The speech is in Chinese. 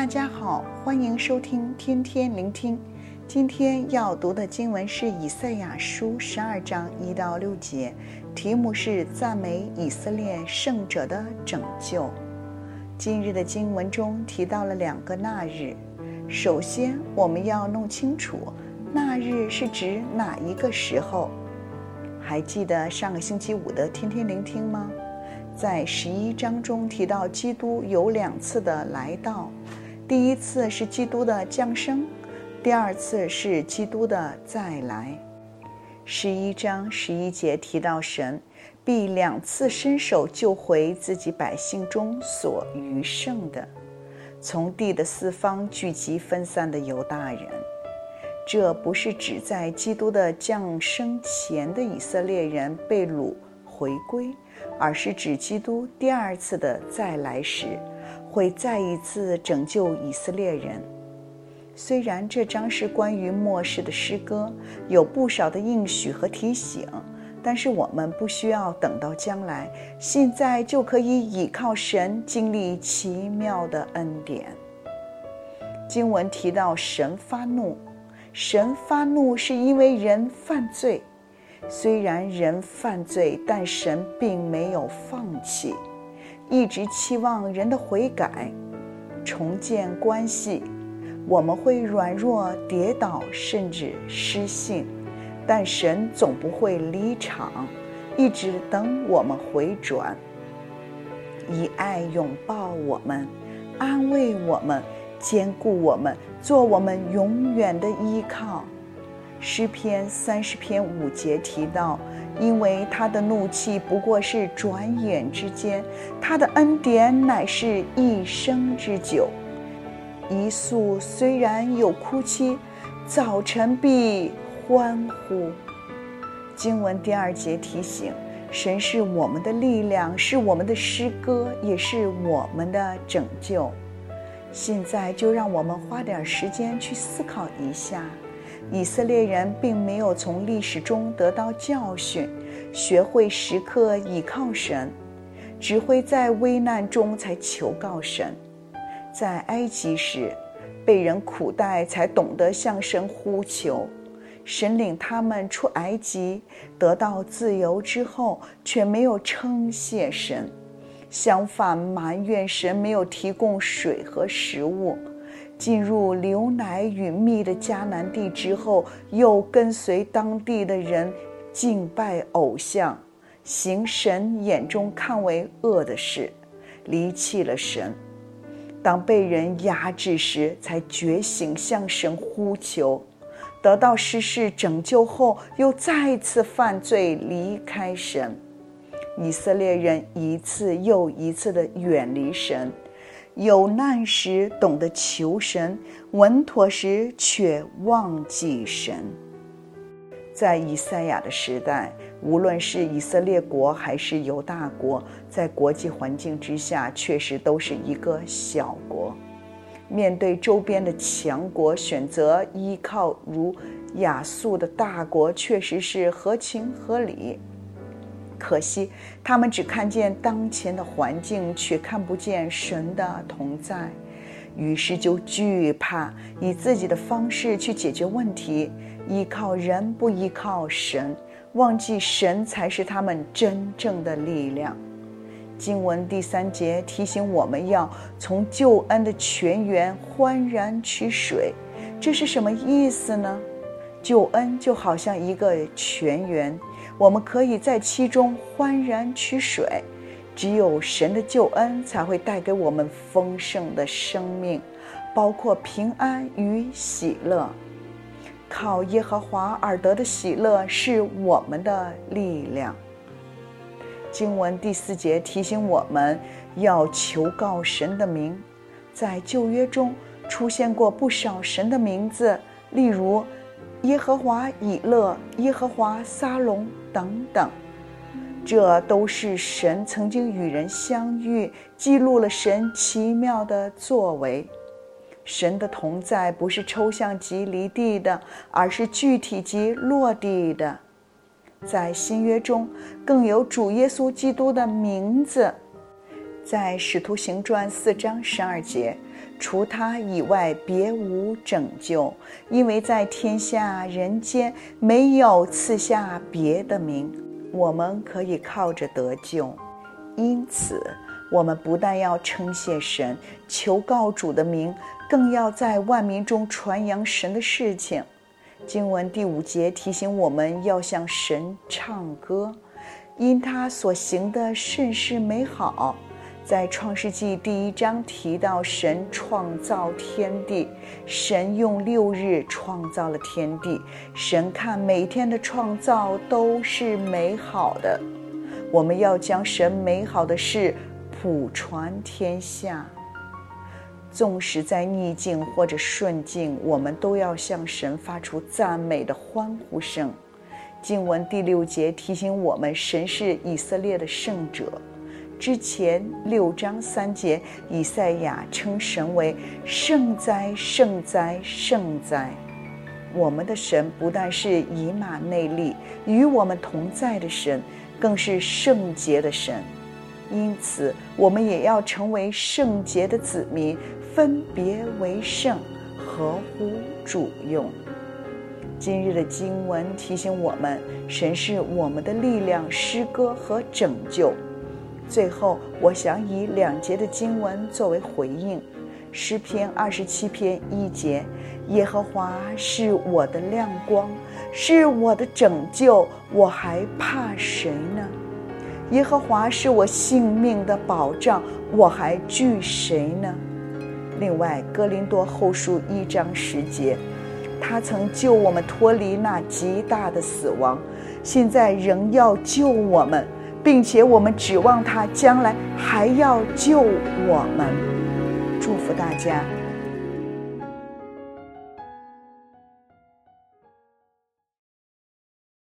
大家好，欢迎收听天天聆听。今天要读的经文是以赛亚书十二章一到六节，题目是赞美以色列圣者的拯救。今日的经文中提到了两个那日，首先我们要弄清楚那日是指哪一个时候。还记得上个星期五的天天聆听吗？在十一章中提到基督有两次的来到，第一次是基督的降生。第二次是基督的再来。十一章十一节提到神必两次伸手救回自己百姓中所余剩的，从地的四方聚集分散的犹大人。这不是指在基督的降生前的以色列人被掳回归，而是指基督第二次的再来时，会再一次拯救以色列人。虽然这章是关于末世的诗歌，有不少的应许和提醒，但是我们不需要等到将来，现在就可以倚靠神，经历奇妙的恩典。经文提到神发怒，神发怒是因为人犯罪。虽然人犯罪，但神并没有放弃，一直期望人的悔改，重建关系。我们会软弱、跌倒，甚至失信，但神总不会离场，一直等我们回转，以爱拥抱我们，安慰我们，坚固我们，做我们永远的依靠。诗篇三十篇五节提到，因为他的怒气不过是转眼之间，他的恩典乃是一生之久。一宿虽然有哭泣，早晨必欢呼。经文第二节提醒：神是我们的力量，是我们的诗歌，也是我们的拯救。现在就让我们花点时间去思考一下：以色列人并没有从历史中得到教训，学会时刻倚靠神，只会在危难中才求告神。在埃及时，被人苦待，才懂得向神呼求。神领他们出埃及，得到自由之后，却没有称谢神，相反埋怨神没有提供水和食物。进入牛奶与蜜的迦南地之后，又跟随当地的人敬拜偶像，行神眼中看为恶的事，离弃了神。当被人压制时，才觉醒向神呼求，得到施世拯救后，又再次犯罪离开神。以色列人一次又一次地远离神，有难时懂得求神，稳妥时却忘记神。在以赛亚的时代，无论是以色列国还是犹大国，在国际环境之下，确实都是一个小国。面对周边的强国，选择依靠如亚述的大国，确实是合情合理。可惜，他们只看见当前的环境，却看不见神的同在，于是就惧怕以自己的方式去解决问题，依靠人不依靠神。忘记神才是他们真正的力量。经文第三节提醒我们要从救恩的泉源欢然取水，这是什么意思呢？救恩就好像一个泉源，我们可以在其中欢然取水。只有神的救恩才会带给我们丰盛的生命，包括平安与喜乐。靠耶和华而得的喜乐是我们的力量。经文第四节提醒我们要求告神的名，在旧约中出现过不少神的名字，例如耶和华以勒、耶和华撒龙等等，这都是神曾经与人相遇，记录了神奇妙的作为。神的同在不是抽象及离地的，而是具体及落地的。在新约中，更有主耶稣基督的名字。在《使徒行传》四章十二节，除他以外别无拯救，因为在天下人间没有赐下别的名，我们可以靠着得救。因此，我们不但要称谢神，求告主的名，更要在万民中传扬神的事情。经文第五节提醒我们要向神唱歌，因他所行的甚是美好。在创世纪第一章提到，神创造天地，神用六日创造了天地，神看每天的创造都是美好的。我们要将神美好的事普传天下。纵使在逆境或者顺境，我们都要向神发出赞美的欢呼声。经文第六节提醒我们，神是以色列的圣者。之前六章三节，以赛亚称神为圣哉，圣哉，圣哉。我们的神不但是以马内利，与我们同在的神，更是圣洁的神。因此，我们也要成为圣洁的子民，分别为圣，合乎主用。今日的经文提醒我们，神是我们的力量、诗歌和拯救。最后，我想以两节的经文作为回应：诗篇二十七篇一节，耶和华是我的亮光，是我的拯救，我还怕谁呢？耶和华是我性命的保障，我还惧谁呢？另外，哥林多后书一章十节，他曾救我们脱离那极大的死亡，现在仍要救我们。并且我们指望他将来还要救我们，祝福大家。